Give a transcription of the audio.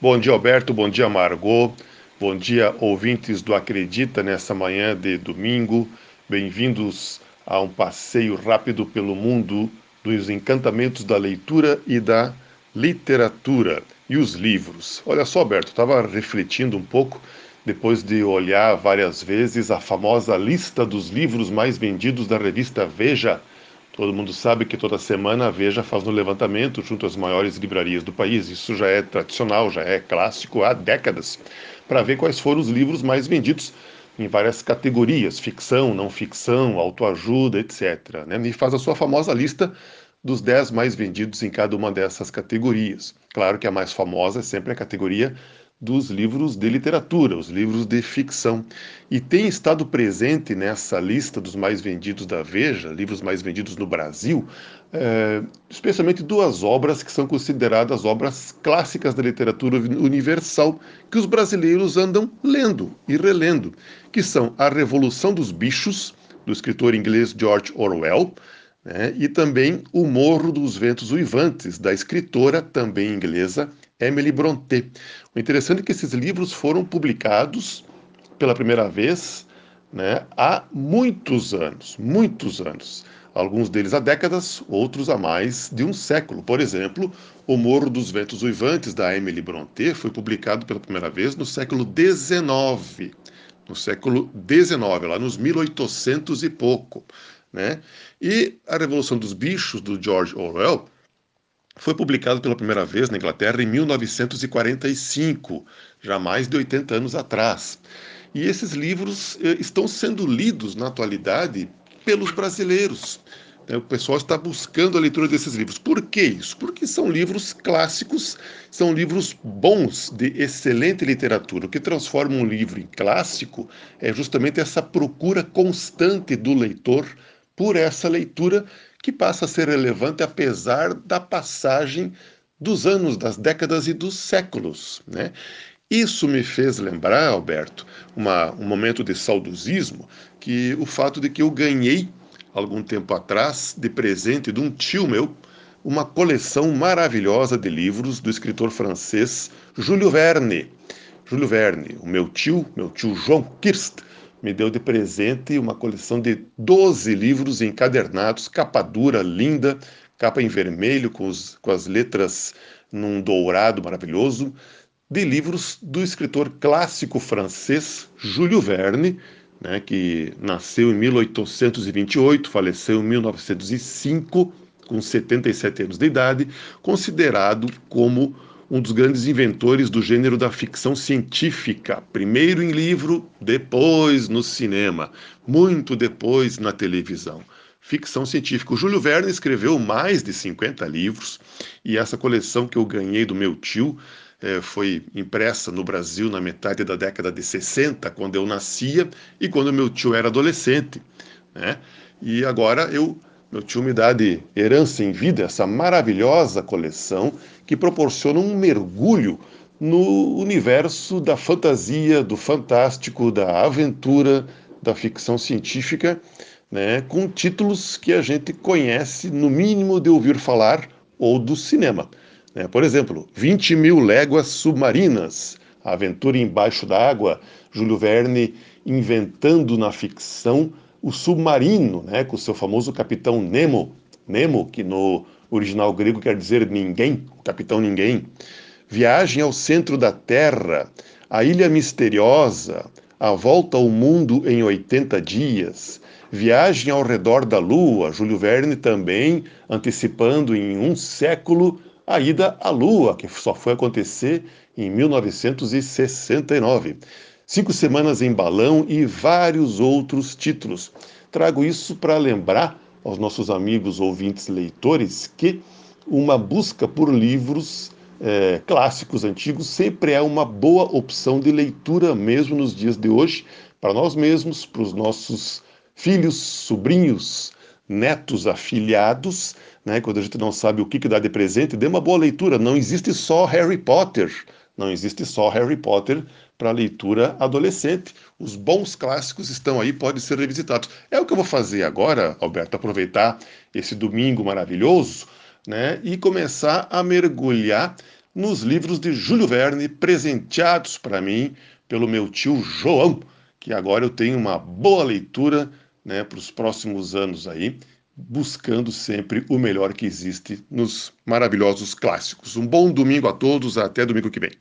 Bom dia, Alberto. Bom dia, Margot. Bom dia, ouvintes do Acredita nessa manhã de domingo. Bem-vindos a um passeio rápido pelo mundo dos encantamentos da leitura e da literatura e os livros. Olha só, Alberto, estava refletindo um pouco depois de olhar várias vezes a famosa lista dos livros mais vendidos da revista Veja Todo mundo sabe que toda semana a Veja faz um levantamento junto às maiores livrarias do país. Isso já é tradicional, já é clássico há décadas, para ver quais foram os livros mais vendidos em várias categorias, ficção, não ficção, autoajuda, etc. Né? E faz a sua famosa lista dos 10 mais vendidos em cada uma dessas categorias. Claro que a mais famosa é sempre a categoria dos livros de literatura, os livros de ficção. E tem estado presente nessa lista dos mais vendidos da Veja, livros mais vendidos no Brasil, é, especialmente duas obras que são consideradas obras clássicas da literatura universal, que os brasileiros andam lendo e relendo, que são A Revolução dos Bichos, do escritor inglês George Orwell, né, e também O Morro dos Ventos Uivantes, da escritora também inglesa Emily Brontë. O interessante é que esses livros foram publicados pela primeira vez né, há muitos anos, muitos anos. Alguns deles há décadas, outros há mais de um século. Por exemplo, O Morro dos Ventos Uivantes, da Emily Brontë, foi publicado pela primeira vez no século XIX. No século XIX, lá nos 1800 e pouco. Né? E A Revolução dos Bichos, do George Orwell, foi publicado pela primeira vez na Inglaterra em 1945, já mais de 80 anos atrás. E esses livros eh, estão sendo lidos na atualidade pelos brasileiros. Né? O pessoal está buscando a leitura desses livros. Por que isso? Porque são livros clássicos, são livros bons, de excelente literatura. O que transforma um livro em clássico é justamente essa procura constante do leitor por essa leitura que passa a ser relevante apesar da passagem dos anos, das décadas e dos séculos. Né? Isso me fez lembrar, Alberto, uma, um momento de saudosismo, que o fato de que eu ganhei, algum tempo atrás, de presente de um tio meu, uma coleção maravilhosa de livros do escritor francês Júlio Verne. Júlio Verne, o meu tio, meu tio João Kirst, me deu de presente uma coleção de 12 livros encadernados, capa dura, linda, capa em vermelho, com, os, com as letras num dourado maravilhoso, de livros do escritor clássico francês Júlio Verne, né, que nasceu em 1828, faleceu em 1905, com 77 anos de idade, considerado como um dos grandes inventores do gênero da ficção científica, primeiro em livro, depois no cinema, muito depois na televisão. Ficção científica. O Júlio Verne escreveu mais de 50 livros e essa coleção que eu ganhei do meu tio eh, foi impressa no Brasil na metade da década de 60, quando eu nascia e quando meu tio era adolescente. Né? E agora eu meu tio me dá de herança em vida essa maravilhosa coleção que proporciona um mergulho no universo da fantasia, do fantástico, da aventura, da ficção científica, né, com títulos que a gente conhece, no mínimo, de ouvir falar ou do cinema. Né? Por exemplo, 20 mil léguas submarinas, aventura embaixo da água, Júlio Verne inventando na ficção o submarino, né, com o seu famoso capitão Nemo, Nemo, que no original grego quer dizer ninguém, o capitão ninguém. Viagem ao centro da Terra, a Ilha Misteriosa, a volta ao mundo em 80 dias, Viagem ao redor da Lua, Júlio Verne também antecipando em um século a ida à Lua, que só foi acontecer em 1969. Cinco Semanas em Balão e vários outros títulos. Trago isso para lembrar aos nossos amigos ouvintes leitores que uma busca por livros é, clássicos antigos sempre é uma boa opção de leitura, mesmo nos dias de hoje, para nós mesmos, para os nossos filhos, sobrinhos, netos, afilhados, né? quando a gente não sabe o que, que dá de presente, dê uma boa leitura. Não existe só Harry Potter, não existe só Harry Potter para leitura adolescente. Os bons clássicos estão aí, podem ser revisitados. É o que eu vou fazer agora, Alberto, aproveitar esse domingo maravilhoso né, e começar a mergulhar nos livros de Júlio Verne, presenteados para mim pelo meu tio João, que agora eu tenho uma boa leitura né, para os próximos anos aí, buscando sempre o melhor que existe nos maravilhosos clássicos. Um bom domingo a todos, até domingo que vem.